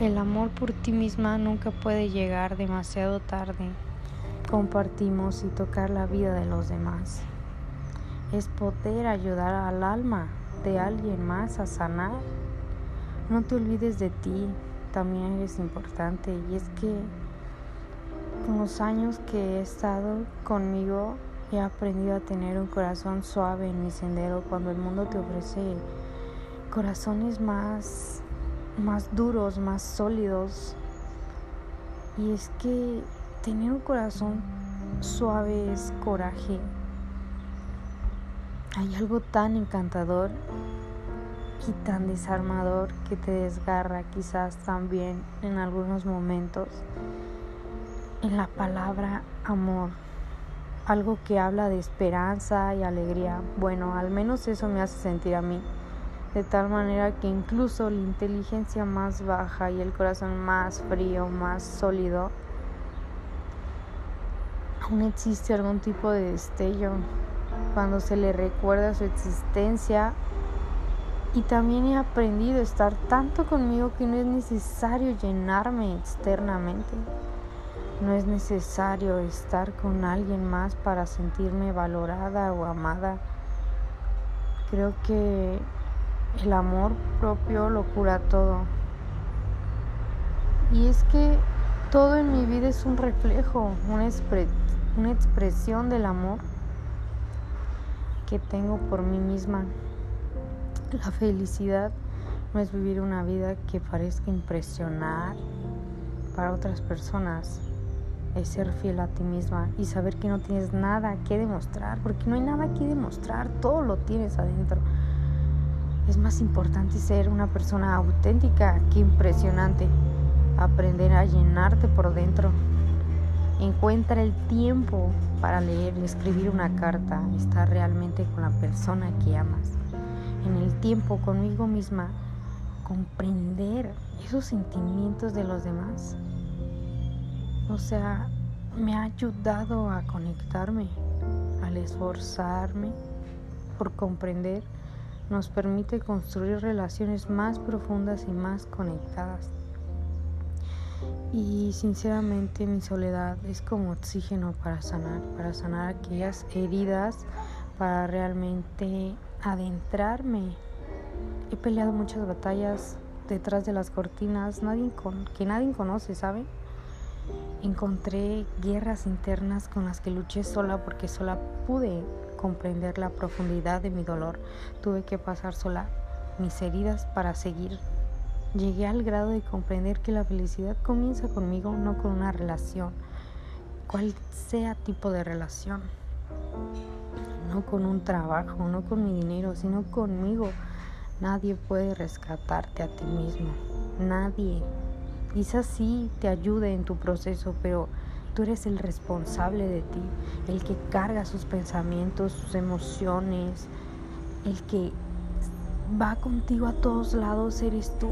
El amor por ti misma nunca puede llegar demasiado tarde. Compartimos y tocar la vida de los demás. Es poder ayudar al alma de alguien más a sanar. No te olvides de ti, también eres importante. Y es que con los años que he estado conmigo, he aprendido a tener un corazón suave en mi sendero cuando el mundo te ofrece corazones más más duros, más sólidos. Y es que tener un corazón suave es coraje. Hay algo tan encantador y tan desarmador que te desgarra quizás también en algunos momentos en la palabra amor. Algo que habla de esperanza y alegría. Bueno, al menos eso me hace sentir a mí de tal manera que incluso la inteligencia más baja y el corazón más frío, más sólido, aún existe algún tipo de destello cuando se le recuerda su existencia y también he aprendido a estar tanto conmigo que no es necesario llenarme externamente. No es necesario estar con alguien más para sentirme valorada o amada. Creo que el amor propio lo cura todo. Y es que todo en mi vida es un reflejo, una, expresión del amor que tengo por mí misma. La felicidad no es vivir una vida que parezca impresionar para otras personas. Es ser fiel a ti misma y saber que no tienes nada que demostrar, porque no hay nada que demostrar, todo lo tienes adentro. Es más importante ser una persona auténtica que impresionante. Aprender a llenarte por dentro. Encuentra el tiempo para leer y escribir una carta. Estar realmente con la persona que amas. En el tiempo conmigo misma. Comprender esos sentimientos de los demás. O sea, me ha ayudado a conectarme, al esforzarme por comprender nos permite construir relaciones más profundas y más conectadas. Y sinceramente mi soledad es como oxígeno para sanar, para sanar aquellas heridas, para realmente adentrarme. He peleado muchas batallas detrás de las cortinas que nadie conoce, ¿saben? Encontré guerras internas con las que luché sola porque sola pude comprender la profundidad de mi dolor. Tuve que pasar sola mis heridas para seguir. Llegué al grado de comprender que la felicidad comienza conmigo, no con una relación, cual sea tipo de relación. No con un trabajo, no con mi dinero, sino conmigo. Nadie puede rescatarte a ti mismo. Nadie. Quizás sí te ayude en tu proceso, pero Tú eres el responsable de ti, el que carga sus pensamientos, sus emociones, el que va contigo a todos lados eres tú.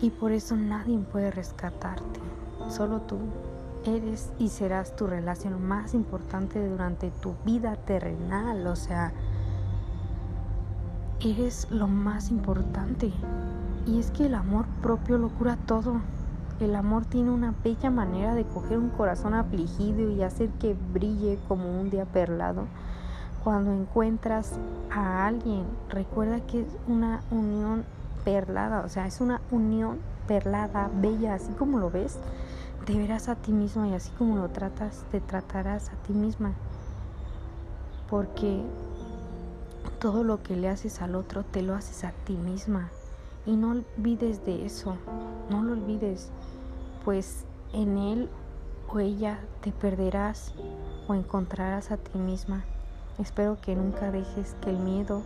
Y por eso nadie puede rescatarte, solo tú. Eres y serás tu relación más importante durante tu vida terrenal, o sea, eres lo más importante. Y es que el amor propio lo cura todo. El amor tiene una bella manera de coger un corazón afligido y hacer que brille como un día perlado. Cuando encuentras a alguien, recuerda que es una unión perlada, o sea, es una unión perlada, bella, así como lo ves, te verás a ti mismo y así como lo tratas, te tratarás a ti misma. Porque todo lo que le haces al otro, te lo haces a ti misma. Y no olvides de eso, no lo olvides pues en él o ella te perderás o encontrarás a ti misma. Espero que nunca dejes que el miedo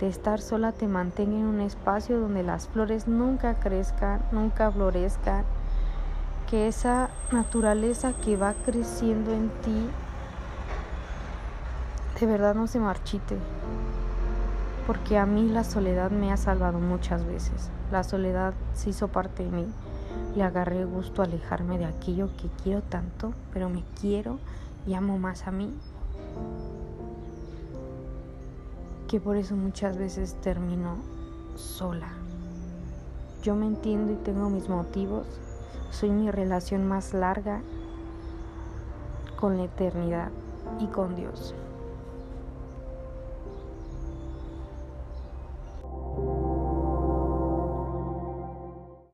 de estar sola te mantenga en un espacio donde las flores nunca crezcan, nunca florezcan, que esa naturaleza que va creciendo en ti de verdad no se marchite, porque a mí la soledad me ha salvado muchas veces, la soledad se hizo parte de mí. Le agarré gusto a alejarme de aquello que quiero tanto, pero me quiero y amo más a mí. Que por eso muchas veces termino sola. Yo me entiendo y tengo mis motivos. Soy mi relación más larga con la eternidad y con Dios.